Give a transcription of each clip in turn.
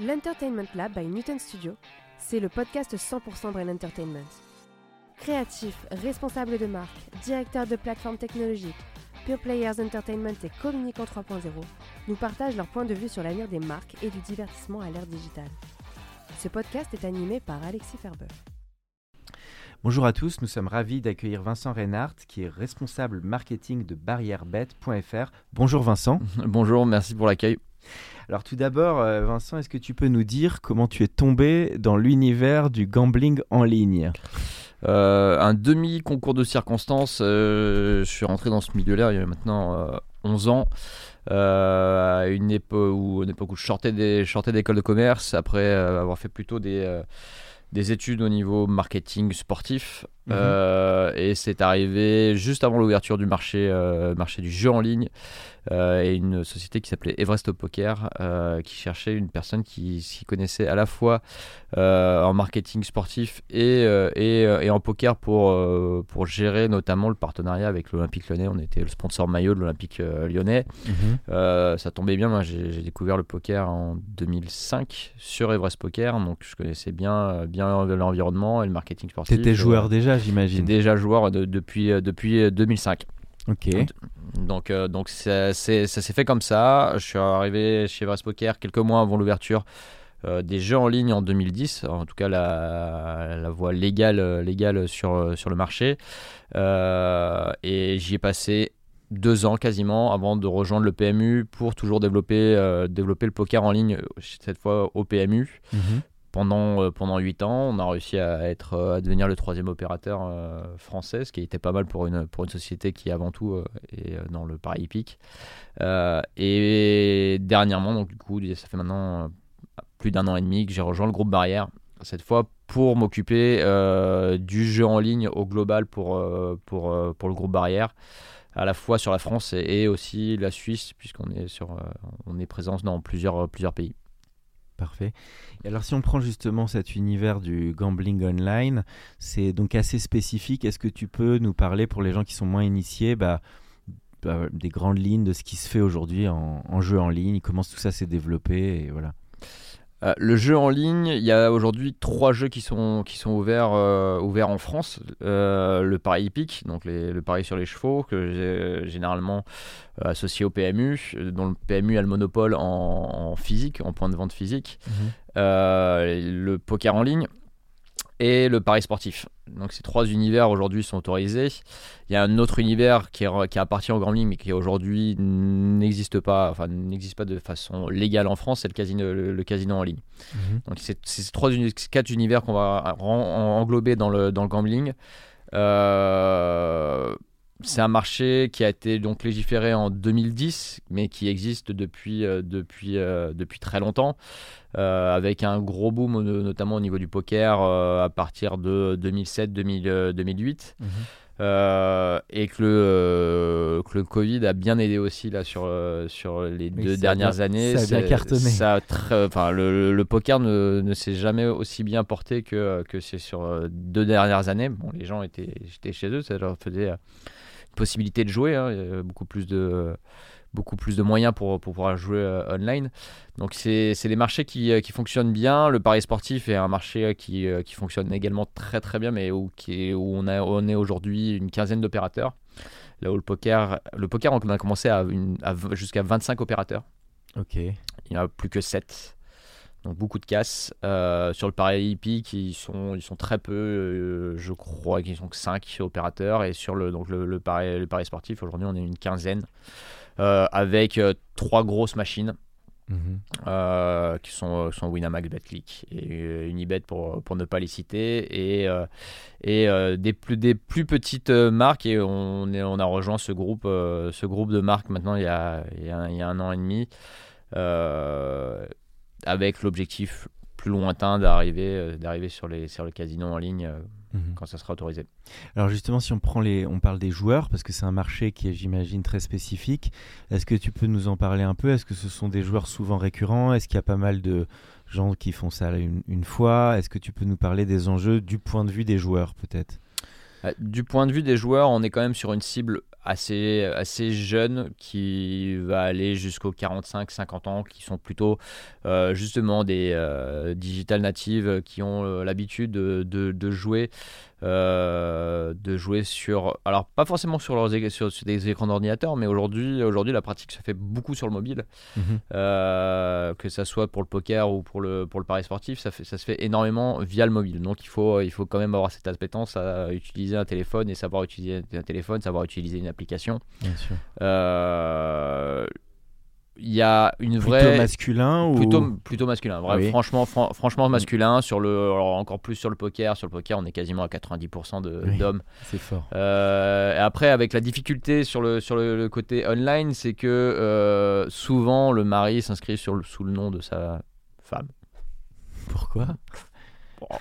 L'Entertainment Lab by Newton Studio, c'est le podcast 100% Brain Entertainment. Créatifs, responsables de marque, directeurs de plateformes technologiques, Pure Players Entertainment et Communicant 3.0 nous partagent leur point de vue sur l'avenir des marques et du divertissement à l'ère digitale. Ce podcast est animé par Alexis Ferber. Bonjour à tous, nous sommes ravis d'accueillir Vincent Reinhardt, qui est responsable marketing de barrièrebet.fr. Bonjour Vincent. Bonjour, merci pour l'accueil. Alors tout d'abord, euh, Vincent, est-ce que tu peux nous dire comment tu es tombé dans l'univers du gambling en ligne? Euh, Un demi-concours de circonstances, euh, je suis rentré dans ce milieu-là il y a maintenant 11 ans. à une époque où, je sortais d'école de commerce après avoir fait plutôt des études au niveau marketing sportif. Mhm. Euh, et c'est arrivé juste avant l'ouverture du marché, euh, marché du jeu en ligne. euh, et une société qui s'appelait Everest Poker qui cherchait une personne qui s'y connaissait à la fois en marketing sportif et, et, et en poker pour, pour gérer notamment le partenariat avec l'Olympique lyonnais. On était le sponsor maillot de l'Olympique lyonnais. Euh, ça tombait bien, moi j'ai découvert le poker en 2005 sur Everest Poker, donc je connaissais bien, bien l'environnement et le marketing sportif. T'étais joueur Euh, déjà, j'imagine. déjà joueur de- depuis, euh, depuis euh, 2005. Ok. Donc, euh, donc ça, c'est- ça s'est fait comme ça. Je suis arrivé chez Everest Poker quelques mois avant l'ouverture euh, des jeux en ligne en 2010, en tout cas la, la voie légale, euh, légale sur, euh, sur le marché. Euh, et j'y ai passé deux ans quasiment avant de rejoindre le PMU pour toujours développer, euh, développer le poker en ligne, cette fois au PMU Mhm. Pendant, euh, pendant 8 ans. On a réussi à, être, euh, à devenir le troisième opérateur euh, français, ce qui était pas mal pour une, pour une société qui avant tout est dans le pari hippique. Et dernièrement, donc du coup, ça fait maintenant plus d'un an et demi que j'ai rejoint le groupe Barrière, cette fois pour m'occuper du jeu en ligne au global pour, pour, pour le groupe Barrière à la fois sur la France et, aussi la Suisse puisqu'on est sur on est présent dans plusieurs plusieurs pays. Parfait. Et alors si on prend justement cet univers du gambling online, c'est donc assez spécifique. Est-ce que tu peux nous parler pour les gens qui sont moins initiés bah, bah, des grandes lignes de ce qui se fait aujourd'hui en, en jeu en ligne, comment tout ça s'est développé? Et voilà. Euh, le jeu en ligne, il y a aujourd'hui trois jeux qui sont, qui sont ouverts, euh, ouverts en France. Euh, le pari hippique, donc les- le pari sur les chevaux, que j'ai généralement associé au PMU, dont le PMU a le monopole en, en physique, en point de vente physique. Euh, le poker en ligne et le pari sportif. Donc ces trois univers aujourd'hui sont autorisés. Il y a un autre univers qui, est- qui appartient au gambling mais qui aujourd'hui n'existe pas, enfin n'existe pas de façon légale en France, c'est le casino, le, le casino en ligne. Donc c'est ces trois quatre univers qu'on va englober dans le, dans le gambling. Euh, c'est un marché qui a été donc légiféré en 2010, mais qui existe depuis, euh, depuis, euh, depuis très longtemps, euh, avec un gros boom no- notamment au niveau du poker à partir de 2007-2008. Mhm. Et que le, que le Covid a bien aidé aussi là sur, sur les Oui, deux dernières bien- années. ça a bien cartonné. ça a le, le poker ne, ne s'est jamais aussi bien porté que, que c'est sur deux dernières années. Bon, les gens étaient, étaient chez eux, ça leur faisait possibilité de jouer, hein, beaucoup plus de beaucoup plus de moyens pour, pour pouvoir jouer euh, online. Donc c'est des marchés qui, euh, qui fonctionnent bien. Le pari sportif est un marché euh, qui, qui fonctionne également très très bien, mais où, qui est- où on, a, on est aujourd'hui une quinzaine d'opérateurs. Là où le poker, le poker on a commencé à, à jusqu'à 25 opérateurs. Ok. Il n'y en a plus que 7. Donc beaucoup de casse. Euh, sur le pari hippique, ils sont, ils sont très peu. euh, je crois qu'ils sont que 5 opérateurs. Et sur le, donc le, le, pari, le pari sportif, aujourd'hui, on est une quinzaine. euh, avec trois grosses machines. Mhm. qui sont, sont Winamax, BetClick et Unibet pour, pour ne pas les citer, et, et des, plus, des plus petites marques. Et on, est, on a rejoint ce groupe, ce groupe de marques maintenant il y a, il y a, un- il y a un an et demi, avec l'objectif plus lointain d'arriver euh, d'arriver sur les, sur les casinos en ligne euh, Mhm. quand ça sera autorisé. Alors justement, si on prend les, on parle des joueurs parce que c'est un marché qui est, j'imagine, très spécifique. Est-ce que tu peux nous en parler un peu? Est-ce que ce sont des joueurs souvent récurrents? Est-ce qu'il y a pas mal de gens qui font ça une, une fois? Est-ce que tu peux nous parler des enjeux du point de vue des joueurs, peut-être? Euh, Du point de vue des joueurs, on est quand même sur une cible assez, assez jeune qui va aller jusqu'aux 45-50 ans, qui sont plutôt euh, justement des euh, digital natives qui ont euh, l'habitude de, jouer. Euh, de jouer sur alors pas forcément sur leurs é- sur, sur des écrans d'ordinateur mais aujourd'hui aujourd'hui la pratique se fait beaucoup sur le mobile Mhm. euh, que ça soit pour le poker ou pour le, pour le pari sportif, ça, fait, ça se fait énormément via le mobile. Donc il faut, il faut quand même avoir cette appétence à utiliser un téléphone et savoir utiliser un téléphone, savoir utiliser une application. Bien sûr. Euh, Il y a une Plutôt vraie... masculin ou Plutôt, plutôt masculin, vrai, oui. franchement, fran- franchement masculin. Sur le, alors encore plus sur le poker. Sur le poker, on est quasiment à 90% de- Oui. d'hommes. c'est fort Euh, et après, avec la difficulté sur le, sur le, le côté online, c'est que euh, souvent le mari s'inscrit sur le- sous le nom de sa femme. Pourquoi?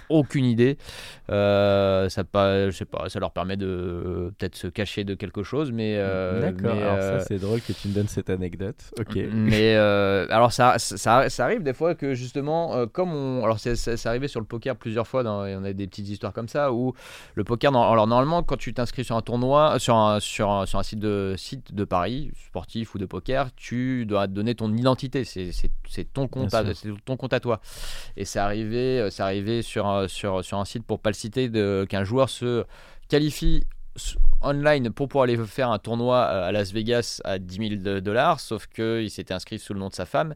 Aucune idée. Euh, ça, pas, je sais pas, ça leur permet de euh, peut-être se cacher de quelque chose, mais. euh, D'accord. mais, Alors euh, ça, c'est drôle que tu me donnes cette anecdote. Ok. Mais euh, alors ça, ça, ça arrive des fois que justement, euh, comme on, alors c'est, c'est- c'est arrivé sur le poker plusieurs fois, dans, on a des petites histoires comme ça où le poker, dans- alors normalement quand tu t'inscris sur un tournoi, sur un, sur un, sur un site de site de paris sportif ou de poker, tu dois donner ton identité, c'est, ton compte, à, c'est ton compte à toi. Et c'est arrivé, euh, c'est arrivé sur sur, un site pour pas le citer, qu'un joueur se qualifie online pour pouvoir aller faire un tournoi euh, à Las Vegas à 10 000 de- dollars, sauf qu'il s'était inscrit sous le nom de sa femme.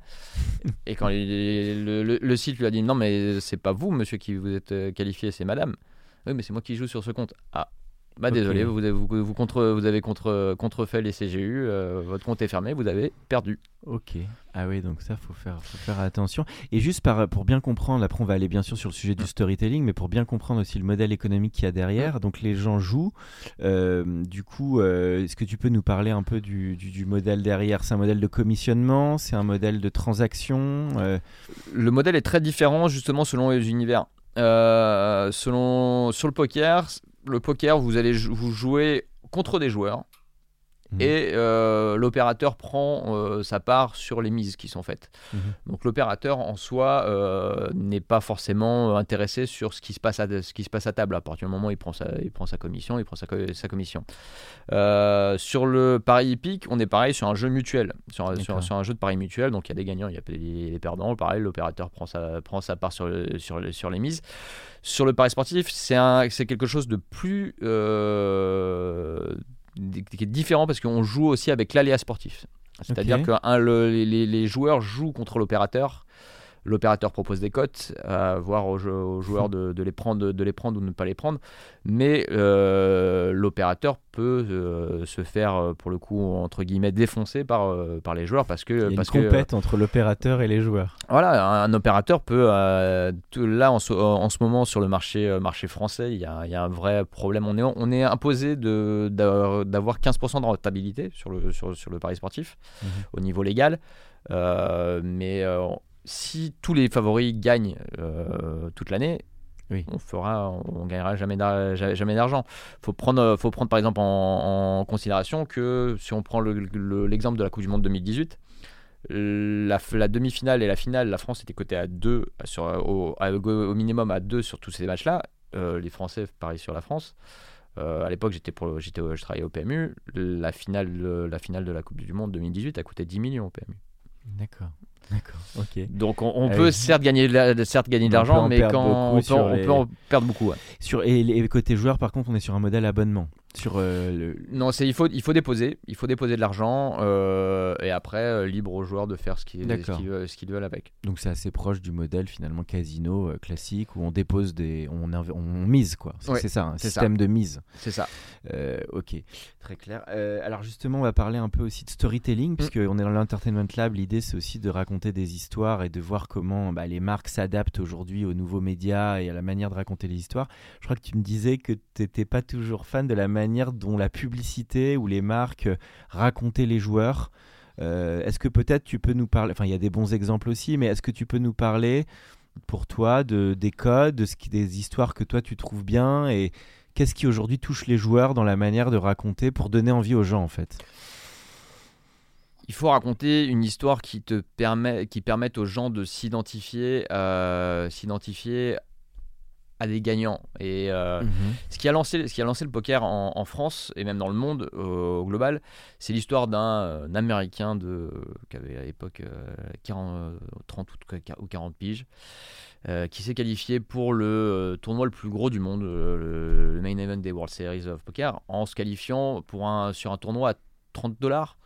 Et quand le site lui a dit non, mais c'est pas vous, monsieur, qui vous êtes euh, qualifié, c'est madame. Oui, mais c'est moi qui joue sur ce compte. Ah. Bah désolé, vous avez, vous, vous contre, vous avez contre, contrefait les CGU, euh, votre compte est fermé, vous avez perdu. Ok. Ah oui, donc ça, faut faire, faut faire attention. Et juste par, pour bien comprendre, après on va aller bien sûr sur le sujet du storytelling, mais pour bien comprendre aussi le modèle économique qu'il y a derrière. Donc les gens jouent. Euh, du coup, euh, est-ce que tu peux nous parler un peu du, du- du modèle derrière? C'est un modèle de commissionnement? C'est un modèle de transaction? Le modèle est très différent justement selon les univers. Selon, sur le poker, le poker, vous allez vous jouer contre des joueurs. Mhm. et euh, l'opérateur prend euh, sa part sur les mises qui sont faites. Mhm. Donc l'opérateur en soi euh, n'est pas forcément intéressé sur ce qui se passe à ce qui se passe à table. À partir du moment où il prend sa, il prend sa commission, il prend sa, co- sa commission. Sur le pari hippique, on est pareil sur un jeu mutuel, sur, un- sur, un jeu de pari mutuel. Donc il y a des gagnants, il y a des, des perdants. Pareil, l'opérateur prend sa, prend sa part sur, le- sur, le- sur les mises. Sur le pari sportif, c'est quelque chose de plus qui est différent parce qu'on joue aussi avec l'aléa sportif. C'est-à-dire que un, le- les, les- les joueurs jouent contre l'opérateur. L'opérateur propose des cotes, à voir aux, jou- aux joueurs de, de les prendre, de les prendre ou de ne pas les prendre. Mais euh, l'opérateur peut euh, se faire, euh, pour le coup, entre guillemets, défoncer par, euh, par les joueurs parce que. Il y a une que, compète entre l'opérateur et les joueurs. voilà, un, un opérateur peut, euh, tout- là en ce, en ce moment sur le marché, euh, marché français, il y, a, il y a un vrai problème. On est, on est imposé d'avoir d'avoir 15% de rentabilité sur le, sur, sur le pari sportif Mhm. au niveau légal. Euh, mais euh, si tous les favoris gagnent euh, toute l'année, Oui. on fera, on gagnera jamais d'ar- ja- jamais d'argent. Faut prendre, faut prendre par exemple en, en considération que si on prend le- le- l'exemple de la Coupe du Monde 2018, la, la demi-finale et la finale, la France était cotée à 2 sur, au, minimum à 2 sur tous ces matchs-là. Euh, les Français parient sur la France. Euh, à l'époque, j'étais pour, j'étais, je travaillais au PMU. La finale, la finale de la Coupe du Monde 2018 a coûté 10 millions au PMU. D'accord. D'accord. Ok. Donc on, on Ah peut certes gagner, la- certes gagner de l'argent, en mais quand on peut, on les- peut en perdre beaucoup. ouais. Sur, et, les côté joueurs, par contre, on est sur un modèle abonnement. Sur euh, le... Non, c'est il faut il faut déposer, il faut déposer de l'argent euh, et après euh, libre aux joueurs de faire ce qu'ils ce qu'ils veulent, avec. Donc c'est assez proche du modèle finalement casino classique où on dépose des, on, mise quoi. C'est Ouais, ça, un ça. système de mise. C'est ça. Ok, très clair. Alors justement, on va parler un peu aussi de storytelling, puisque on est dans l'Entertainment Lab. L'idée, c'est aussi de raconter des histoires et de voir comment bah, les marques s'adaptent aujourd'hui aux nouveaux médias et à la manière de raconter les histoires. Je crois que tu me disais que tu n'étais pas toujours fan de la manière dont la publicité ou les marques euh, racontaient les joueurs. Euh, est-ce que peut-être tu peux nous parler, enfin il y a des bons exemples aussi, mais est-ce que tu peux nous parler pour toi de, des codes, de ce qui, des histoires que toi tu trouves bien et qu'est-ce qui aujourd'hui touche les joueurs dans la manière de raconter pour donner envie aux gens en fait? Il faut raconter une histoire qui te permet, qui permette aux gens de s'identifier, euh, s'identifier à des gagnants. Et euh, ce qui a lancé, ce qui a lancé le poker en, en France et même dans le monde euh, au global, c'est l'histoire d'un euh, Américain de, qui avait à l'époque euh, 40, euh, 30 ou qu- ou 40 piges, euh, qui s'est qualifié pour le tournoi le plus gros du monde, le, le main event des World Series of Poker, en se qualifiant pour un, sur un tournoi à 30 dollars.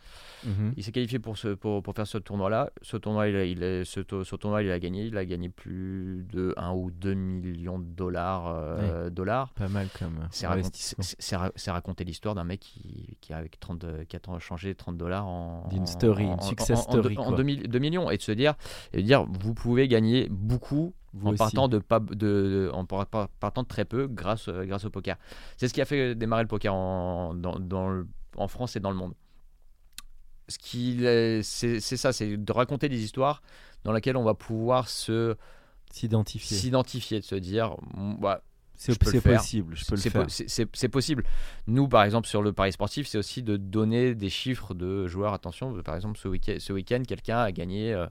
Mhm. Il s'est qualifié pour, ce, pour, pour faire ce tournoi-là. Ce tournoi, il a, il a- ce, ce tournoi, il a gagné. Il a gagné plus de 1 ou 2 millions de dollars. euh, dollars. Pas mal comme C'est investissement. c'est- c'est ra- c'est raconter l'histoire d'un mec qui, qui a avec 30, qui a changé 30 dollars en. D'une en- story, en- une en- success en- en story, En, quoi. 2 millions. Et de se dire, et de dire vous pouvez gagner beaucoup Vous en aussi. partant de, pas, de, de- en par- par- partant de très peu grâce, euh, grâce au poker. C'est ce qui a fait démarrer le poker en, dans, dans le- en France et dans le monde. Ce qui, est- c'est c'est ça, c'est de raconter des histoires dans lesquelles on va pouvoir se S'identifier. s'identifier, de se dire, bah, C'est je possible, je peux le c'est faire. po- c'est- c'est- c'est possible. Nous, par exemple, sur le pari sportif, c'est aussi de donner des chiffres de joueurs. Attention, par exemple, ce week-end, ce week-end, quelqu'un a gagné, euh,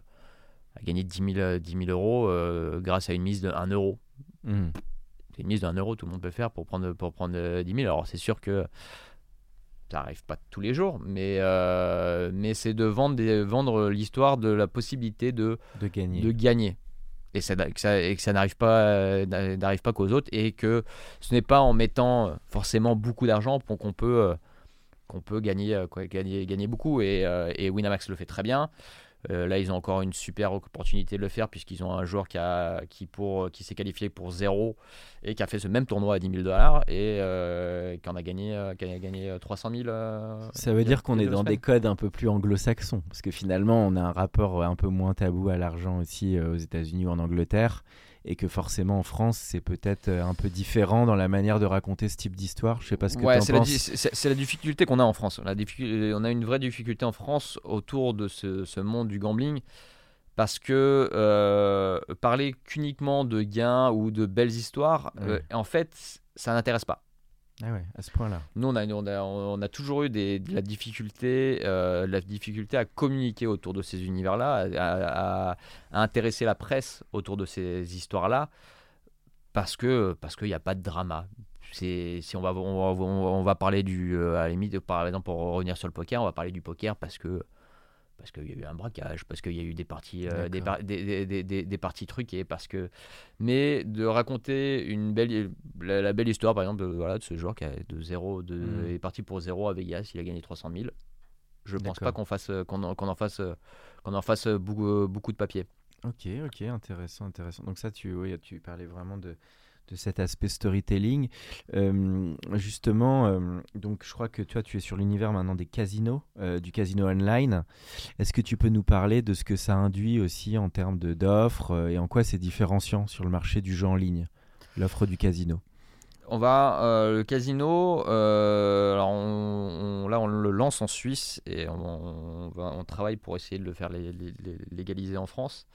a gagné 10 000, euh, 10 000 euros euh, grâce à une mise de 1 euro. C'est une mise de 1 euro, tout le monde peut le faire pour prendre, pour prendre euh, 10 000. Alors, c'est sûr que ça arrive pas tous les jours, mais, euh, mais c'est de vendre, des- vendre l'histoire de la possibilité de De gagner. de gagner. Et, ça, que ça, et que ça n'arrive pas, euh, n'a- n'arrive pas qu'aux autres. Et que ce n'est pas en mettant euh, forcément beaucoup d'argent pour qu'on peut, euh, qu'on peut gagner, quoi, gagner, gagner beaucoup. Et, et Winamax le fait très bien. Euh, là, ils ont encore une super opportunité de le faire puisqu'ils ont un joueur qui, a, qui, pour, qui s'est qualifié pour zéro et qui a fait ce même tournoi à 10 000 dollars et euh, qui en a gagné, euh, qui a gagné euh, 300 000. euh, Ça veut dire qu'on est dans des codes un peu plus anglo-saxons, parce que finalement, on a un rapport un peu moins tabou à l'argent aussi euh, aux États-Unis ou en Angleterre, et que forcément en France, c'est peut-être euh, un peu différent dans la manière de raconter ce type d'histoire. Je sais pas ce que Ouais, tu en penses. c'est- la difficulté qu'on a en France. On a, difficu- on a une vraie difficulté en France autour de ce, ce monde du gambling parce que euh, parler qu'uniquement de gains ou de belles histoires, euh, en fait, ça n'intéresse pas. Ah ouais, à ce point-là. Nous, on a, toujours eu de la difficulté, euh, la difficulté à communiquer autour de ces univers-là, à, intéresser la presse autour de ces histoires-là, parce que parce qu'il n'y a pas de drama. Si on va on va, on va parler du euh, à la limite par exemple pour revenir sur le poker, on va parler du poker parce que parce qu'il y a eu un braquage, parce qu'il y a eu des parties, euh, des, parties truquées, parce que. Mais de raconter une belle, la, la belle histoire, par exemple, de, voilà, de ce joueur qui a de zéro, de, Mhm. est parti pour zéro à Vegas, il a gagné 300 000. Je pense D'accord. pas qu'on fasse, qu'on en, qu'on en fasse, qu'on en fasse beaucoup, beaucoup de papier. Ok, ok, intéressant, intéressant. Donc ça, tu, oui, tu parlais vraiment de, de cet aspect storytelling. Euh, justement, euh, donc je crois que toi, tu es sur l'univers maintenant des casinos, euh, du casino online. Est-ce que tu peux nous parler de ce que ça induit aussi en termes d'offres et en quoi c'est différenciant sur le marché du jeu en ligne, l'offre du casino? On va le casino. alors on, là, on le lance en Suisse et on, on va- on travaille pour essayer de le faire lé- lé- lé- légaliser en France.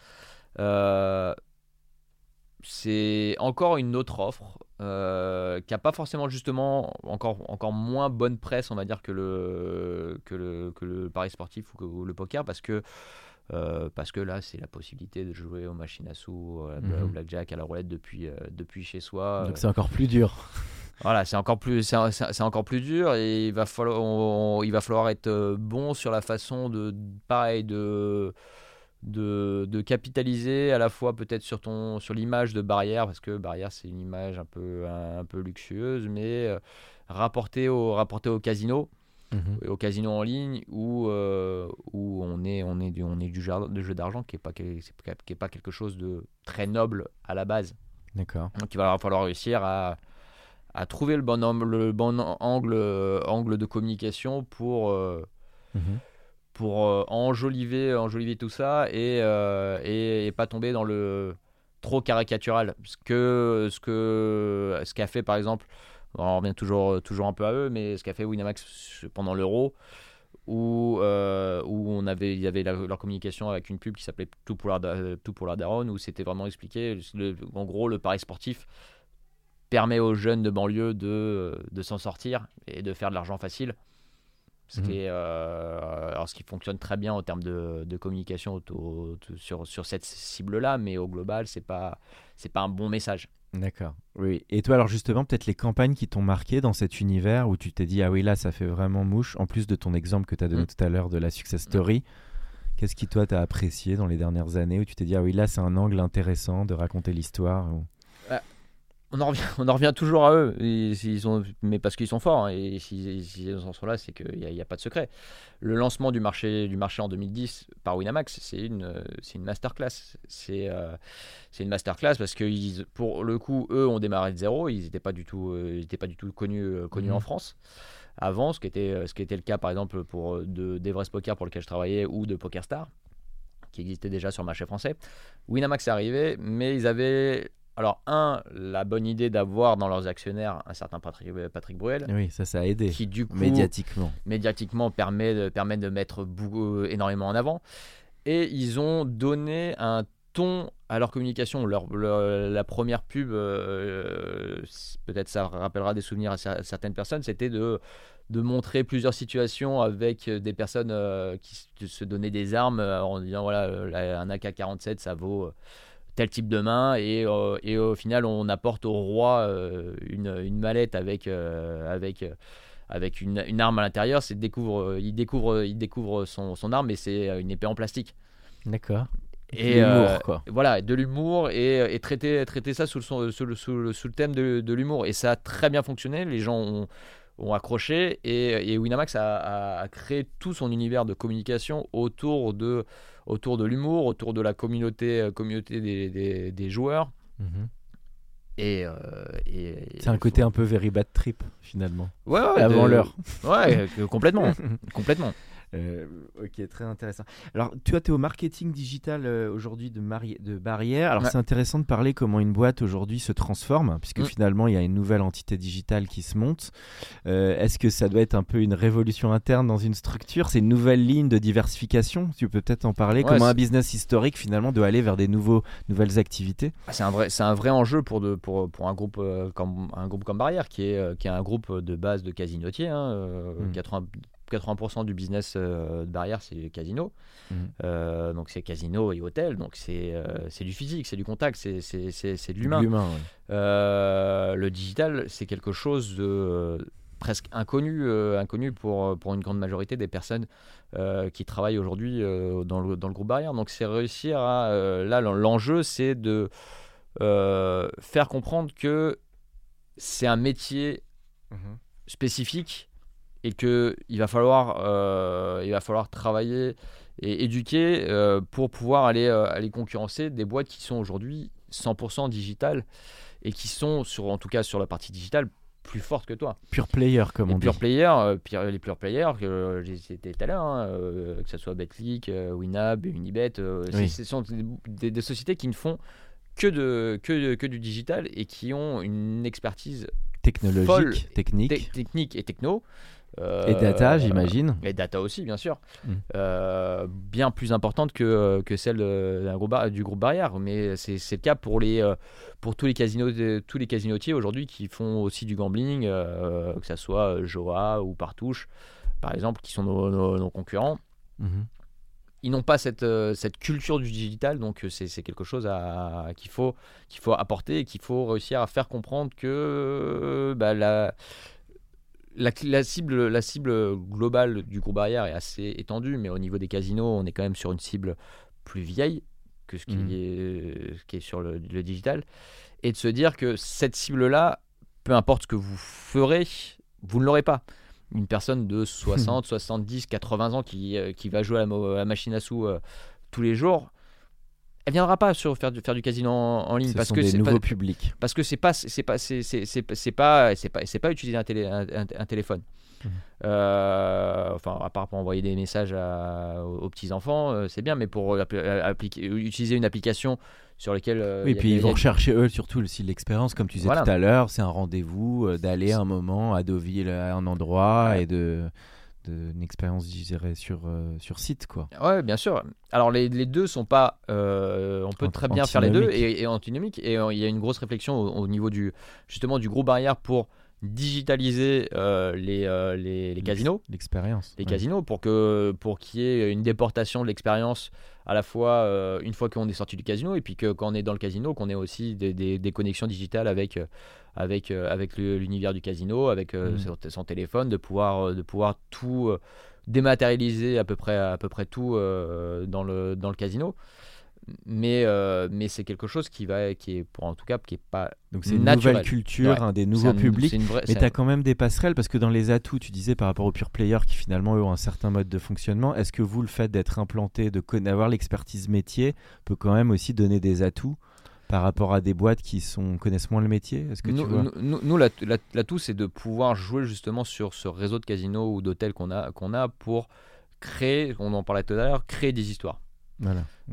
C'est encore une autre offre euh, qui n'a pas forcément justement encore, encore moins bonne presse, on va dire, que le, que le, que le pari sportif ou, que- ou le poker parce que, euh, parce que là, c'est la possibilité de jouer aux machines à sous, la- Mhm. au blackjack, à la roulette depuis, euh, depuis chez soi. Donc c'est encore plus dur. Voilà, c'est encore plus, c'est encore plus dur et il va falloir, on- il va falloir être bon sur la façon de, pareil, de, de, de capitaliser à la fois peut-être sur ton, sur l'image de Barrière parce que Barrière c'est une image un peu, un, peu luxueuse, mais euh, rapporté au, rapporté au casino, Mhm. au casino en ligne où, euh, où on est, on est, du, on est du jeu, de jeu d'argent qui n'est pas, qui est pas quelque chose de très noble à la base. D'accord. Donc il va falloir réussir à, à trouver le bon, homme- le bon angle, euh, angle de communication pour, euh, Mhm. Pour euh, enjoliver, enjoliver tout ça et, euh, et, et pas tomber dans le trop caricatural. Ce que ce que ce qu'a fait par exemple, on revient toujours toujours un peu à eux, mais ce qu'a fait Winamax pendant l'Euro, où euh, où on avait il y avait la- leur communication avec une pub qui s'appelait tout pour la Da- tout pour la daronne où c'était vraiment expliqué le- en gros le pari sportif permet aux jeunes de banlieue de, de s'en sortir et de faire de l'argent facile. Ce, Mhm. est, euh, alors ce qui fonctionne très bien en termes de, de communication autour- autour- sur, sur cette cible-là, mais au global, c'est pas c'est pas un bon message. D'accord. Oui. Et toi, alors justement, peut-être les campagnes qui t'ont marqué dans cet univers où tu t'es dit, ah oui, là, ça fait vraiment mouche, en plus de ton exemple que tu as donné Mm. tout à l'heure de la success story. Qu'est-ce qui, toi, t'as apprécié dans les dernières années où tu t'es dit, ah oui, là, c'est un angle intéressant de raconter l'histoire ou- On en revient, on en revient toujours à eux, Ils- ils sont, mais parce qu'ils sont forts. hein, et s'ils s'ils en sont là, c'est qu'il n'y a, pas de secret. Le lancement du marché, du marché en 2010 par Winamax, c'est une, masterclass. C'est euh, c'est une masterclass parce que ils, pour le coup, eux ont démarré de zéro. Ils n'étaient pas du tout, euh, ils étaient pas du tout connus, euh, connus Mhm. en France. Avant, ce qui, était, ce qui était le cas par exemple pour de, d'Everest Poker pour lequel je travaillais ou de PokerStar, qui existait déjà sur le marché français. Winamax est arrivé, mais ils avaient alors, un, la bonne idée d'avoir dans leurs actionnaires un certain Patrick, Patrick Bruel, Oui, ça, ça a aidé qui du coup, médiatiquement. médiatiquement, permet de, permet de mettre beaucoup, énormément en avant. Et ils ont donné un ton à leur communication. Leur, leur- la première pub, euh, peut-être ça rappellera des souvenirs à cer- certaines personnes, c'était de, de montrer plusieurs situations avec des personnes euh, qui se- donnaient des armes euh, en disant voilà, euh, un AK-47 ça vaut euh, tel type de main et, euh, et au final on apporte au roi euh, une, une mallette avec, euh, avec, avec une, une arme à l'intérieur. C'est découvre, il découvre, il découvre son, son arme et c'est une épée en plastique. D'accord. Et quoi. voilà, de l'humour et, et traiter, traiter ça sous le, sous le, sous le- sous le thème de, de l'humour. Et ça a très bien fonctionné. Les gens ont, ont accroché et, et Winamax a, a- a créé tout son univers de communication autour de, autour de l'humour, autour de la communauté, euh, communauté des, des- des joueurs. Mhm. Et, euh, et- C'est un côté un peu very bad trip, finalement. Ouais, ouais, Avant l'heure. Ouais, complètement. complètement. Euh, ok, très intéressant. Alors, tu vois, tu es au marketing digital euh, aujourd'hui de, Mari- de Barrière. Alors, Ouais. c'est intéressant de parler comment une boîte aujourd'hui se transforme, puisque Mm. finalement, il y a une nouvelle entité digitale qui se monte. Euh, Est-ce que ça doit être un peu une révolution interne dans une structure? C'est une nouvelle ligne de diversification? Tu peux peut-être en parler Ouais, Comment un business historique, finalement, doit aller vers des nouveaux, nouvelles activités? Ah, C'est un vrai, un vrai enjeu pour, de, pour, pour un, groupe, euh, comme, un groupe comme Barrière, qui est, qui est un groupe de base de casinotiers. hein, euh, Mm. 80, 80% du business euh, de Barrière, c'est casino. Mm. Euh, donc c'est casino et hôtel. Donc c'est euh, c'est du physique, c'est du contact, c'est de l'humain. Ouais. Le digital, c'est quelque chose de presque inconnu, inconnu pour, pour une grande majorité des personnes qui travaillent aujourd'hui dans, le, dans le groupe Barrière. Donc c'est réussir à... là, l'enjeu, c'est de faire comprendre que c'est un métier Mhm. spécifique et que il va falloir euh, il va falloir travailler et éduquer euh, pour pouvoir aller euh, aller concurrencer des boîtes qui sont aujourd'hui 100% digitales et qui sont sur en tout cas sur la partie digitale plus fortes que toi. Pure player, comme Les on dit. pure players, euh, pire- les pure players, que j'ai cité tout à l'heure, hein, que ce soit Betclic, Winab, Unibet, Oui. ce sont des, des- des sociétés qui ne font que, de, que, que du digital et qui ont une expertise Technologique, folle. technique. te- technique et techno. Et data, Euh, j'imagine. Et data aussi, bien sûr. Mm. Euh, bien plus importante que, que celle de- d'un groupe bar- du groupe Barrière. Mais c'est le cas pour, les, euh, pour tous, les casinos, tous les casinotiers aujourd'hui qui font aussi du gambling, euh, que ce soit Joa ou Partouche, par exemple, qui sont nos, nos- nos concurrents. Mhm. Ils n'ont pas cette, euh, cette culture du digital, donc euh, c'est quelque chose à- qu'il faut, qu'il faut apporter et qu'il faut réussir à faire comprendre que euh, bah, la, la, la cible, la cible globale du groupe barrière est assez étendue, mais au niveau des casinos, on est quand même sur une cible plus vieille que ce qui, Mhm. est, ce qui est sur le, le digital. Et de se dire que cette cible-là, peu importe ce que vous ferez, vous ne l'aurez pas. Une personne de 60, 70, 80 ans qui, euh, qui va jouer à la, mo- à la machine à sous euh, tous les jours, elle viendra pas sur faire du, faire du casino en, en ligne Ce parce sont que des pas, publics. parce que c'est pas c'est pas c'est pas c'est pas c'est pas utiliser un télé un, téléphone Mhm. Euh, enfin à part pour envoyer des messages à- aux, petits enfants c'est bien mais pour appliquer utiliser une application sur laquelle euh, Oui, a- puis ils a- vont rechercher eux surtout aussi l'expérience, comme tu disais Voilà. tout à l'heure, c'est un rendez-vous euh, d'aller un moment à Deauville à un endroit Ouais. et de, de une expérience, je dirais, sur euh, sur site quoi. Ouais, bien sûr. Alors les, les deux sont pas. euh, on peut Ant- très bien faire les deux et, et antinomiques. Et euh, il y a une grosse réflexion au, au niveau du justement du groupe barrière pour digitaliser euh, les, euh, les, les casinos. L'expérience. Les ouais. casinos pour que pour qu'il y ait une déportation de l'expérience à la fois euh, une fois qu'on est sorti du casino et puis que quand on est dans le casino qu'on ait aussi des, des- des connexions digitales avec avec avec l'univers du casino avec Mhm. son, son téléphone de pouvoir de pouvoir tout dématérialiser à peu près à peu près tout dans le dans le casino mais euh, mais c'est quelque chose qui va qui est pour en tout cas qui est pas Donc c'est une naturel. nouvelle culture, Ouais. un des nouveaux un- publics. vraie- Mais tu un- as quand même des passerelles parce que dans les atouts, tu disais par rapport aux pure players qui finalement eux, ont un certain mode de fonctionnement, est-ce que vous, le fait d'être implanté, de d'avoir l'expertise métier, peut quand même aussi donner des atouts par rapport à des boîtes qui sont, connaissent moins le métier? Est-ce que nous, tu vois? nous- nous, nous, la- la- l'atout, c'est de pouvoir jouer justement sur ce réseau de casinos ou d'hôtels qu'on a, qu'on a pour créer, on en parlait tout à l'heure, créer des histoires.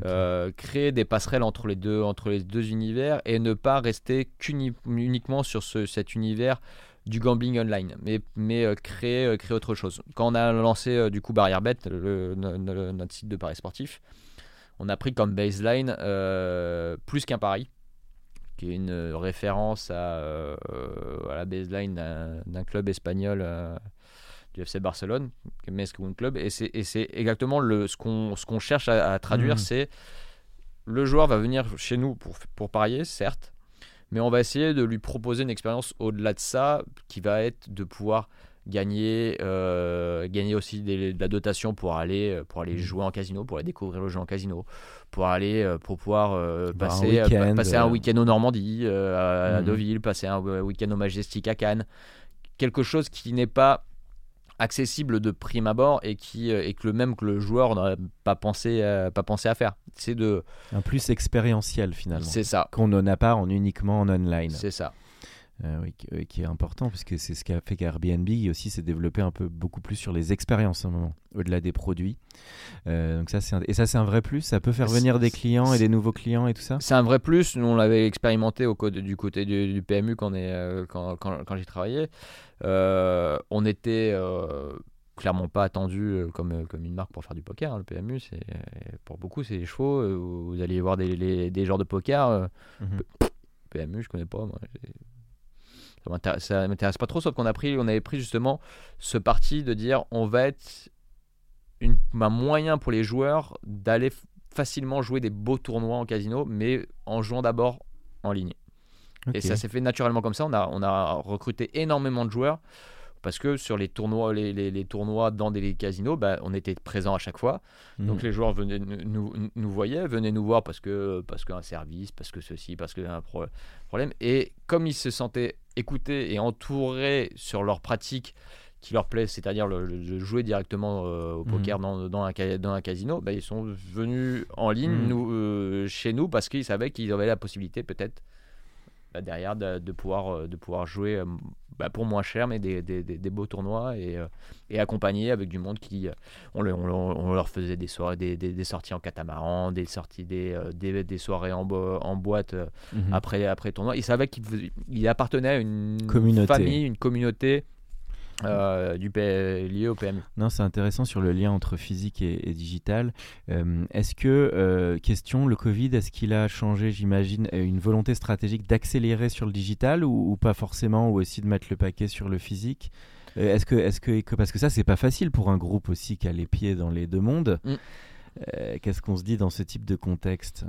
Euh, créer des passerelles entre les deux, entre les deux univers et ne pas rester qu'uni- uniquement sur ce- cet univers du gambling online, mais, mais euh, créer, euh, créer autre chose. Quand on a lancé du coup Barrière Bet, notre site de paris sportif, on a pris comme baseline plus qu'un pari, qui est une référence à, à la baseline d'un club espagnol du FC Barcelone, Mesque Club. Et c'est exactement le, ce qu'on qu'on cherche à, à traduire, Mhm. c'est le joueur va venir chez nous pour, pour parier, certes, mais on va essayer de lui proposer une expérience au-delà de ça, qui va être de pouvoir gagner, euh, gagner aussi des- de la dotation pour aller, pour aller Mhm. jouer en casino, pour aller découvrir le jeu en casino, pour aller, euh, pour pouvoir euh, Voir un passer, euh, week-end, passer un euh. week-end au Normandie, euh, à, à Mhm. Deauville, passer un euh, week-end au Majestic à Cannes, quelque chose qui n'est pas accessible de prime abord et qui euh, et que le même que le joueur n'aurait pas pensé euh, pas pensé à faire c'est de Un plus expérientiel finalement. c'est ça Qu'on n'en a pas en uniquement en online. c'est ça Euh, oui, qui- oui, qui est important puisque c'est ce qui a fait qu'Airbnb aussi s'est développé un peu beaucoup plus sur les expériences à un moment, au-delà des produits. Euh, donc ça, c'est un- Et ça, c'est un vrai plus. Ça peut faire venir des clients et des nouveaux clients et tout ça? c'est un vrai plus nous on l'avait expérimenté au côté, du côté du, du PMU quand, est, euh, quand, quand, quand j'y travaillais Euh, on était clairement pas attendu comme, comme une marque pour faire du poker hein, le PMU c'est pour beaucoup c'est les chevaux vous allez voir des, les- des genres de poker Mhm. PMU, je connais pas. Moi. Ça m'intéresse- pas trop, sauf qu'on a pris, on avait pris justement ce parti de dire on va être une, un moyen pour les joueurs d'aller facilement jouer des beaux tournois en casino, mais en jouant d'abord en ligne. Et ça s'est fait naturellement comme ça. On a, on a recruté énormément de joueurs parce que sur les tournois, les, les- les tournois dans des casinos, bah, on était présent à chaque fois. Donc les joueurs venaient nous, nous, nous voyaient, venaient nous voir parce que parce qu'un service, parce que ceci, parce qu'un pro- problème. Et comme ils se sentaient écoutés et entourés sur leur pratique qui leur plaît, c'est-à-dire le, le- de jouer directement euh, au Mhm. poker dans, dans, un, ca- dans un casino, bah, ils sont venus en ligne Mhm. nous, euh, chez nous parce qu'ils savaient qu'ils avaient la possibilité peut-être bah, derrière de, de pouvoir, euh, de pouvoir jouer bah, pour moins cher mais des, des, des- des beaux tournois et, euh, et accompagner avec du monde qui euh, on, le- on on leur faisait des soirées des, sorties en catamaran des sorties des, euh, des, des soirées en, bo- en boîte euh, Mhm. après après tournoi ils savaient qu'il faisait- il appartenait à une Communauté. famille une communauté euh, du P- liée au PMU Non, c'est intéressant sur le lien entre physique et, et digital. Euh, est-ce que, euh, question, le Covid, est-ce qu'il a changé, j'imagine, une volonté stratégique d'accélérer sur le digital ou, ou pas forcément, ou aussi de mettre le paquet sur le physique? Est-ce que, est-ce que, parce que ça, c'est pas facile pour un groupe aussi qui a les pieds dans les deux mondes. Mm. Qu'est-ce qu'on se dit dans ce type de contexte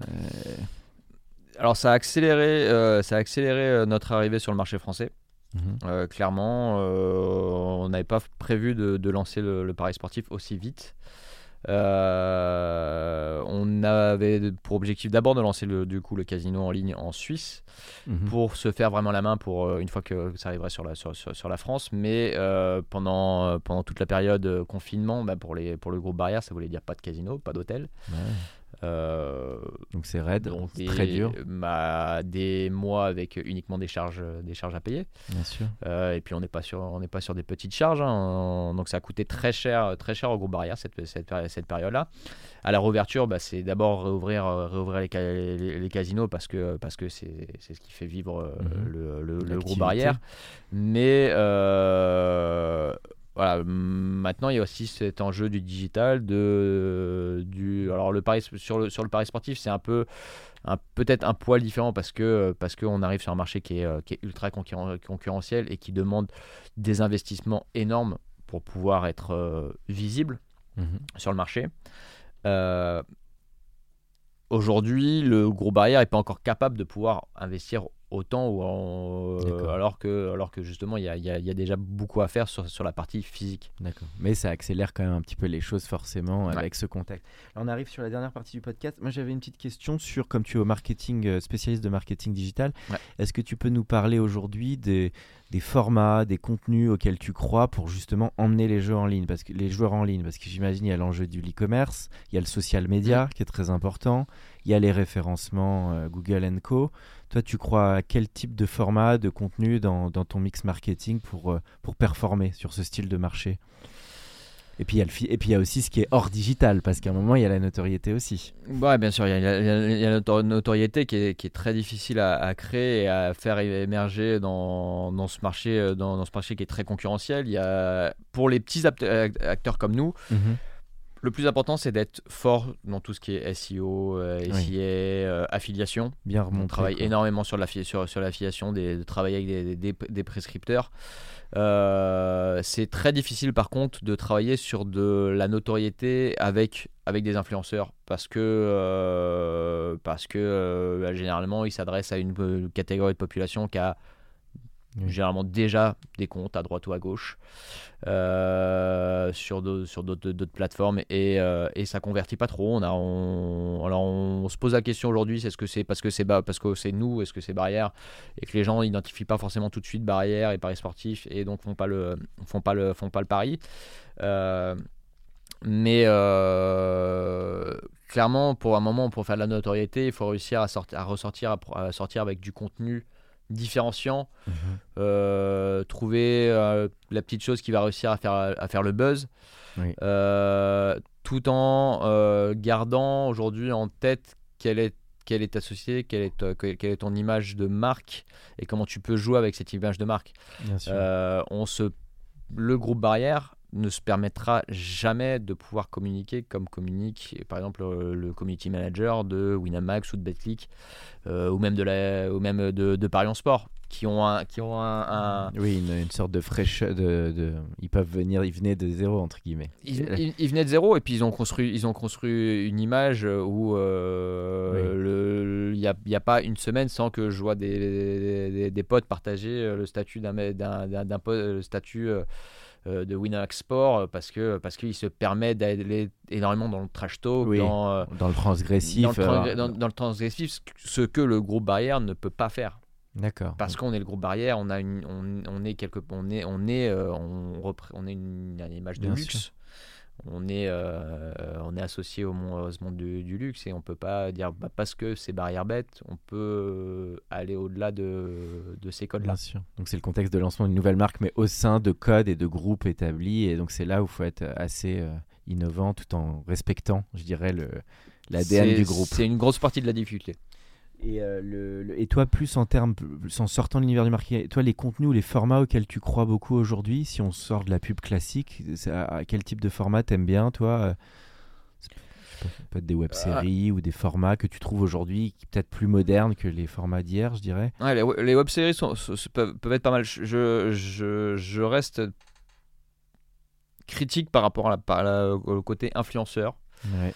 alors ça a accéléré ça a accéléré notre arrivée sur le marché français mhm. Euh, clairement, euh, on n'avait pas prévu de, de lancer le, le pari sportif aussi vite. Euh, on avait pour objectif d'abord de lancer le, du coup le casino en ligne en Suisse Mhm. pour se faire vraiment la main pour une fois que ça arriverait sur la, sur, sur- sur la France. Mais euh, pendant, pendant toute la période confinement, bah, pour, les, pour le groupe Barrière, ça voulait dire pas de casino, pas d'hôtel. Ouais. Euh, Donc c'est raide, donc c'est des, très dur, bah, des mois avec uniquement des charges, des charges à payer. bien sûr. Euh, et puis on n'est pas sur, on n'est pas sur des petites charges, hein. On- donc ça a coûté très cher, très cher au groupe Barrière cette, cette, péri- cette période-là. À la réouverture, bah, c'est d'abord réouvrir, euh, réouvrir les, ca- les- les casinos parce que parce que c'est, c'est ce qui fait vivre Mhm. le, le- groupe Barrière. Mais voilà, maintenant il y a aussi cet enjeu du digital, de du alors le pari sur le sur le pari sportif, c'est un peu un- peut-être un poil différent parce que parce qu'on arrive sur un marché qui est, euh, qui est ultra concurren- concurrentiel et qui demande des investissements énormes pour pouvoir être euh, visible Mhm. sur le marché. Euh, Aujourd'hui, le gros barrière n'est pas encore capable de pouvoir investir autant ou en- euh, alors, que, alors que justement il y a, il y a- il y a déjà beaucoup à faire sur, sur la partie physique. D'accord. Mais ça accélère quand même un petit peu les choses forcément Ouais. avec ce contact. Là, on arrive sur la dernière partie du podcast. Moi, j'avais une petite question sur, comme tu es au marketing, euh, spécialiste de marketing digital, Ouais. est-ce que tu peux nous parler aujourd'hui des, des formats, des contenus auxquels tu crois pour justement emmener les jeux en ligne, parce que les joueurs en ligne, parce que j'imagine il y a l'enjeu du e-commerce, il y a le social media qui est très important, il y a les référencements euh, Google Co. Toi, tu crois à quel type de format, de contenu dans, dans ton mix marketing pour, euh, pour performer sur ce style de marché? Et puis, il y a le et puis il y a aussi ce qui est hors digital, parce qu'à un moment, il y a la notoriété aussi. Ouais, bien sûr, il y a, il y la notor- notoriété qui est, qui est très difficile à, à créer et à faire émerger dans, dans ce marché, euh, dans, dans ce marché qui est très concurrentiel. Il y a, pour les petits acteurs comme nous, le plus important c'est d'être fort dans tout ce qui est SEO, euh, Oui. SIA, euh, affiliation. Bien remonté. On travaille quoi. énormément sur l'affi- sur, sur l'affiliation, de travailler avec des, des- des- des prescripteurs. Euh, c'est très difficile par contre de travailler sur de la notoriété avec, avec des influenceurs parce que, euh, parce que euh, bah, généralement ils s'adressent à une catégorie de population qui a Généralement déjà des comptes à droite ou à gauche euh, sur d'autres plateformes et, euh, et ça convertit pas trop. On a on, alors on, se pose la question aujourd'hui c'est ce que c'est parce que c'est parce que c'est nous est-ce que c'est barrière? Et que les gens n'identifient pas forcément tout de suite barrière et paris sportif et donc font pas le font pas le font pas le pari. Euh, mais clairement pour un moment pour faire de la notoriété il faut réussir à sortir à ressortir à sortir avec du contenu différenciant Mhm. euh, trouver euh, la petite chose qui va réussir à faire, à faire le buzz, Oui. Euh, tout en gardant aujourd'hui en tête quelle est, quelle est ta société, quelle est, quelle est ton image de marque et comment tu peux jouer avec cette image de marque. Bien sûr. On se, le groupe barrière ne se permettra jamais de pouvoir communiquer comme communique par exemple euh, le community manager de Winamax ou de Betclic euh, ou même de la ou même de, de Paris en Sport qui ont un qui ont un, un- Oui, une, une sorte de fraîcheur. De, de- Ils peuvent venir, ils venaient de zéro, entre guillemets. ils, ils- ils venaient de zéro et puis ils ont construit ils ont construit une image où euh, il n'y a, a pas une semaine sans que je vois des, des, des potes partager euh, le statut d'un d'un statut euh, de Winamax Sport euh, parce que parce qu'il se permet d'aller énormément dans le trash talk Oui, dans euh, Dans le transgressif. dans, le euh, dans- dans le transgressif ce que- ce que le groupe barrière ne peut pas faire D'accord. parce qu'on est le groupe barrière on a une on, on est quelque on est on est euh, on, repré- on est une, une image de Bien luxe sûr. On est euh, on est associé au monde, du, du luxe et on peut pas dire bah, parce que c'est barrière bête on peut euh, aller au-delà de, de ces codes là Bien sûr. Donc c'est le contexte de lancement d'une nouvelle marque, mais au sein de codes et de groupes établis. Et donc c'est là où il faut être assez euh, innovant tout en respectant, je dirais, l'ADN du groupe. c'est une grosse partie de la difficulté Et, euh, le, le- et toi, plus en termes, en sortant de l'univers du marketing, toi, les contenus ou les formats auxquels tu crois beaucoup aujourd'hui, si on sort de la pub classique, à, quel type de format t'aimes bien, toi euh, Peut-être des web-séries ou des formats que tu trouves aujourd'hui peut-être plus modernes que les formats d'hier, je dirais? Ouais, les, les web-séries sont- sont- sont- peuvent, peuvent être pas mal. Je, je, je reste critique par rapport à la, par la- au côté influenceur. Ouais.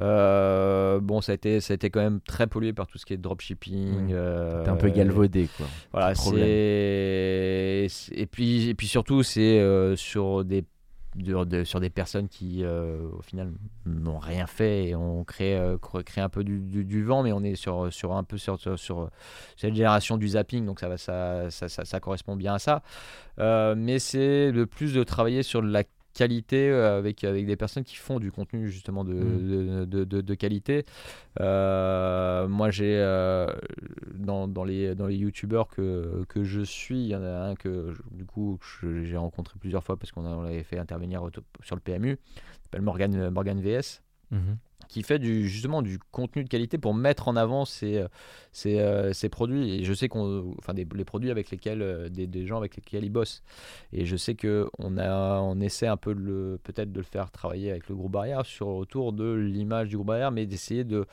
Euh, bon, ça a, été, ça a été quand même très pollué par tout ce qui est dropshipping. Euh, T'es un peu galvaudé, quoi. Voilà, c'est et puis et puis surtout c'est euh, sur des sur des personnes qui, au final, n'ont rien fait et ont créé, créé un peu du, vent, mais on est sur, sur un peu sur, sur, cette génération du zapping, donc ça, va, ça, ça, ça, correspond bien à ça. mais c'est le plus de travailler sur la qualité euh, avec, avec des personnes qui font du contenu justement de, mm. de, de, qualité. Euh, moi, j'ai euh, dans, dans, les, dans les youtubeurs que, que je suis, il y en a un que du coup j'ai rencontré plusieurs fois parce qu'on l'avait fait intervenir sur le PMU, s'appelle Morgan, Morgan VS. Mm-hmm qui fait du, justement du contenu de qualité pour mettre en avant ses, ses, euh, produits. Et je sais qu'on, enfin, des, les produits avec lesquels, euh, des, des, gens avec lesquels ils bossent. Et je sais qu'on on essaie un peu le, peut-être de le faire travailler avec le groupe barrière sur autour de l'image du groupe barrière, mais d'essayer de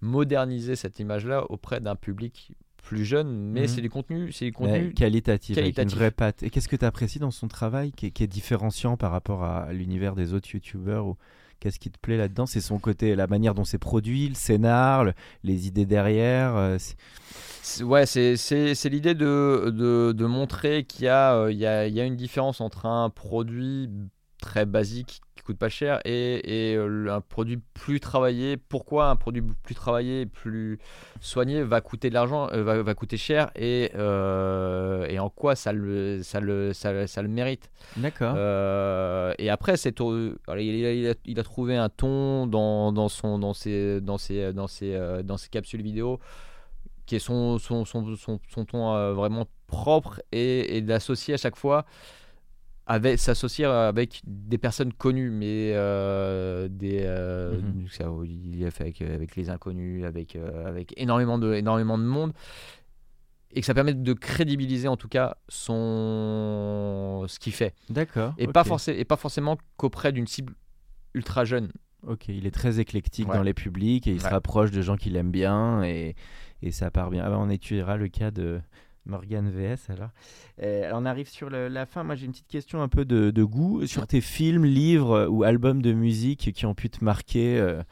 moderniser cette image-là auprès d'un public plus jeune, mais mhm. c'est du contenu, c'est du contenu qualitatif, avec une vraie patte. Et qu'est-ce que tu apprécies dans son travail qui est, qui est, différenciant par rapport à l'univers des autres youtubeurs ou Qu'est-ce qui te plaît là-dedans? C'est son côté, la manière dont c'est produit, le scénar, les idées derrière. Euh, ouais, c'est l'idée de, de, montrer qu'il y, euh, y, a, y a une différence entre un produit très basique coûte pas cher et, et euh, un produit plus travaillé. Pourquoi un produit plus travaillé, plus soigné va coûter de l'argent, euh, va, va, coûter cher et, euh, et en quoi ça le, ça le, ça, ça le mérite? D'accord. et après, c'est il, il, a, il, a, trouvé un ton dans, dans, son, dans, ses, dans, ses, dans, ses, dans ses capsules vidéo qui est son, son, son, son, son ton vraiment propre et, et d'associer à chaque fois avec s'associer avec des personnes connues mais euh, des euh, mhm. il a fait avec, avec, les inconnus avec euh, avec énormément de énormément de monde. Et que ça permet de crédibiliser en tout cas son ce qu'il fait. D'accord et pas forcément et pas forcément qu'auprès d'une cible ultra jeune. Ok il est très éclectique dans les publics et il se rapproche de gens qu'il aime bien et, et ça part bien. Ah bah, on étudiera le cas de Morgan VS alors. Euh, on arrive sur la fin. Moi j'ai une petite question un peu de, goût sur tes films, livres ou albums de musique qui ont pu te marquer. Euh,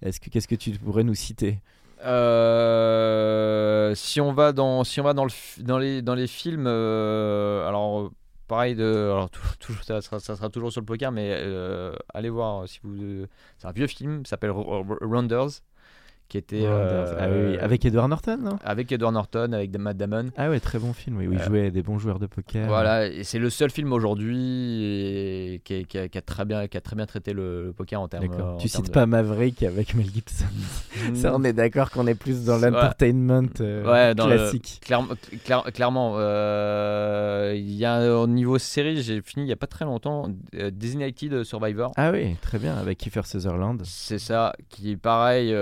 est-ce que qu'est-ce que tu pourrais nous citer? Euh, Si on va dans si on va dans, le, dans les dans les films, alors pareil de alors ça, sera, ça, sera, toujours sur le poker, mais allez voir si vous. c'est un vieux film, s'appelle Rounders qui était euh, ah oui, avec Edward Norton non? avec Edward Norton avec Matt Damon. Ah ouais très bon film oui, où il euh, jouait des bons joueurs de poker. voilà et c'est le seul film aujourd'hui qui, qui, a très bien qui a très bien traité le, poker en termes en tu cites pas Maverick avec Mel Gibson. Ça on est d'accord qu'on est plus dans l'entertainment euh, classique. clairement il y a au niveau série j'ai fini il y a pas très longtemps Designated Survivor. Ah oui très bien avec Kiefer Sutherland. C'est ça qui pareil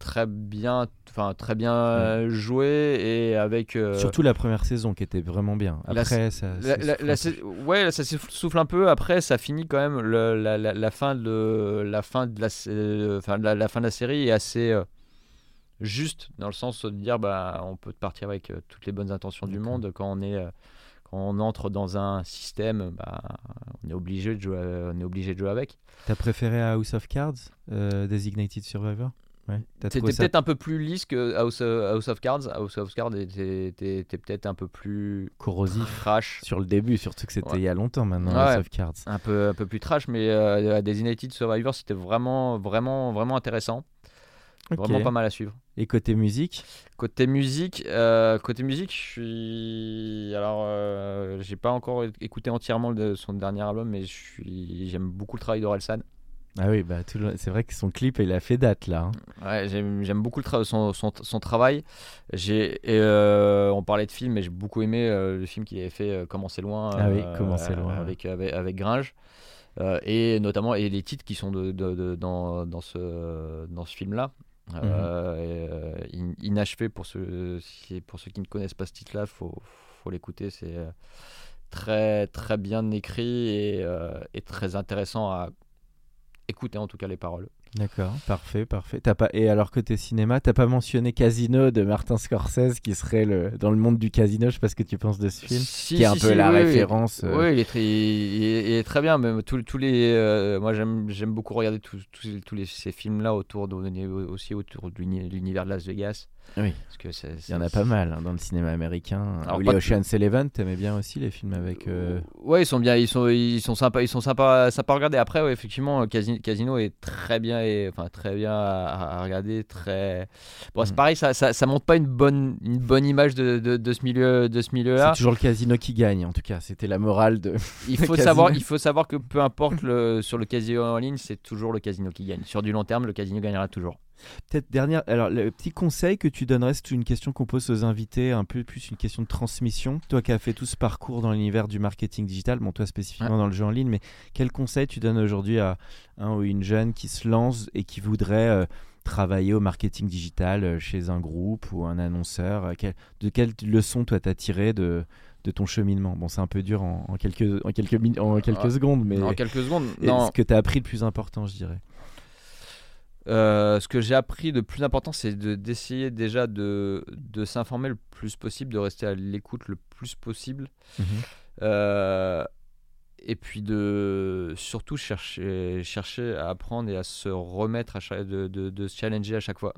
très bien enfin très bien joué et avec euh, surtout la première saison qui était vraiment bien. après ça, ouais ça s'essouffle un peu. Après ça finit quand même le, la, la, fin de la fin de la euh, la, fin de la série est assez euh, juste dans le sens de dire bah on peut partir avec toutes les bonnes intentions du monde. Quand on est quand on entre dans un système bah, on est obligé de jouer on est obligé de jouer avec. T'as préféré House of Cards Designated Survivor? C'était peut-être un peu plus lisse que House, of Cards. House of Cards était, peut-être un peu plus corrosif, trash sur le début, surtout que c'était il y a longtemps maintenant. House of Cards, un peu un peu plus trash, mais euh, Designated Survivor c'était vraiment vraiment vraiment intéressant. Vraiment pas mal à suivre. Et côté musique? Côté musique, euh, côté musique, je suis. Alors, euh, j'ai pas encore écouté entièrement son dernier album, mais suis. J'aime beaucoup le travail d'Orelsan. Ah oui, bah, c'est vrai que son clip, il a fait date là. Hein. Ouais, j'aime beaucoup le son, son, son, travail. Euh, on parlait de film, mais j'ai beaucoup aimé euh, le film qu'il avait fait euh, Comment c'est loin, ah oui, Comment c'est loin avec, avec, Gringe. et notamment et les titres qui sont de, de, dans, dans, ce, dans ce film-là. Mhm. inachevé pour ceux, pour ceux qui ne connaissent pas ce titre-là, il faut, faut l'écouter. C'est très, très bien écrit et, et très intéressant à écouter en tout cas les paroles. D'accord, parfait, parfait. As pas... Et alors côté cinéma, t'as pas mentionné Casino de Martin Scorsese qui serait le... dans le monde du casino, je sais pas ce que tu penses de ce film, Si, qui est un si, peu la oui, oui. référence. euh, Oui, il est très, il est, il est très bien. Même tous, les, euh, moi j'aime, beaucoup regarder tous, les, ces films-là autour de, aussi autour de l'uni- l'univers de Las Vegas. Oui. Parce que Il y en a pas mal hein, dans le cinéma américain. Alors, tout- Ocean's Eleven, t'aimais bien aussi les films avec. euh, Ouais, ils sont bien, ils sont, ils sont sympas, ils sont sympas, sympas à regarder. Après, ouais, effectivement, Casi- Casino est très bien, et, enfin très bien à, à regarder, très. Bon, c'est Mm. pareil, ça, ça, ça montre pas une bonne, une bonne image de, de, de ce milieu, de ce milieu-là. C'est toujours le casino qui gagne, en tout cas. C'était la morale de. Il faut savoir, il faut savoir que peu importe le, sur le casino en ligne, c'est toujours le casino qui gagne. Sur du long terme, le casino gagnera toujours. Peut-être dernière. Alors, le petit conseil que tu donnerais, c'est une question qu'on pose aux invités, un peu plus une question de transmission. Toi qui as fait tout ce parcours dans l'univers du marketing digital, bon, toi spécifiquement Ouais. dans le jeu en ligne, mais quel conseil tu donnes aujourd'hui à un ou une jeune qui se lance et qui voudrait euh, travailler au marketing digital euh, chez un groupe ou un annonceur? Euh, quel- De quelles leçons toi t'as tiré de, de ton cheminement? Bon, c'est un peu dur en, en quelques, en quelques, min- en quelques secondes, mais En quelques secondes, non. ce que tu as appris le plus important, je dirais. Euh, ce que j'ai appris de plus important, c'est de- d'essayer déjà de, de s'informer le plus possible, de rester à l'écoute le plus possible. Euh, et puis de surtout chercher, chercher à apprendre et à se remettre, à chaque- de, de- de se challenger à chaque fois.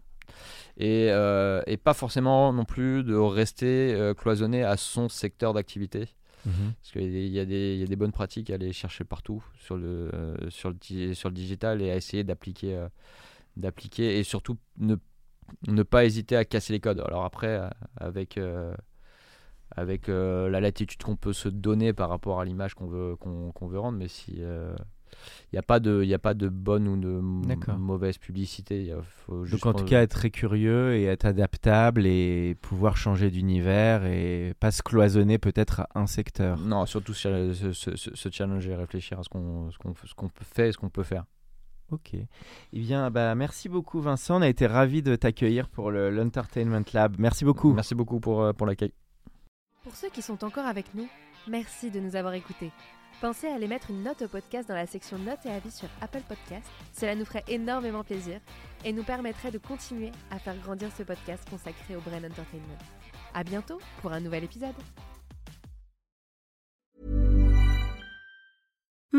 Et, euh, et pas forcément non plus de rester cloisonné à son secteur d'activité. Parce qu'il y, a des- il y a des bonnes pratiques à aller chercher partout sur le, sur le, sur le digital et à essayer d'appliquer, d'appliquer et surtout ne, ne pas hésiter à casser les codes. Alors après, euh, avec, euh, avec euh, la latitude qu'on peut se donner par rapport à l'image qu'on veut, qu'on, veut rendre, mais si il n'y a, pas de- y a pas de bonne ou de mauvaise publicité. il y a- faut juste Donc en tout cas être très curieux et être adaptable et pouvoir changer d'univers et pas se cloisonner peut-être à un secteur. Non, surtout se, se, se- se challenger et réfléchir à ce qu'on, ce qu'on, ce qu'on fait et ce qu'on peut faire. Ok. Eh bien, bah, merci beaucoup Vincent. On a été ravis de t'accueillir pour le l'Entertainment Lab. Merci beaucoup. Merci beaucoup pour, euh, pour l'accueil. Pour ceux qui sont encore avec nous, merci de nous avoir écoutés. Pensez à aller mettre une note au podcast dans la section notes et avis sur Apple Podcast. Cela nous ferait énormément plaisir et nous permettrait de continuer à faire grandir ce podcast consacré au Brain Entertainment. À bientôt pour un nouvel épisode.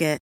Market.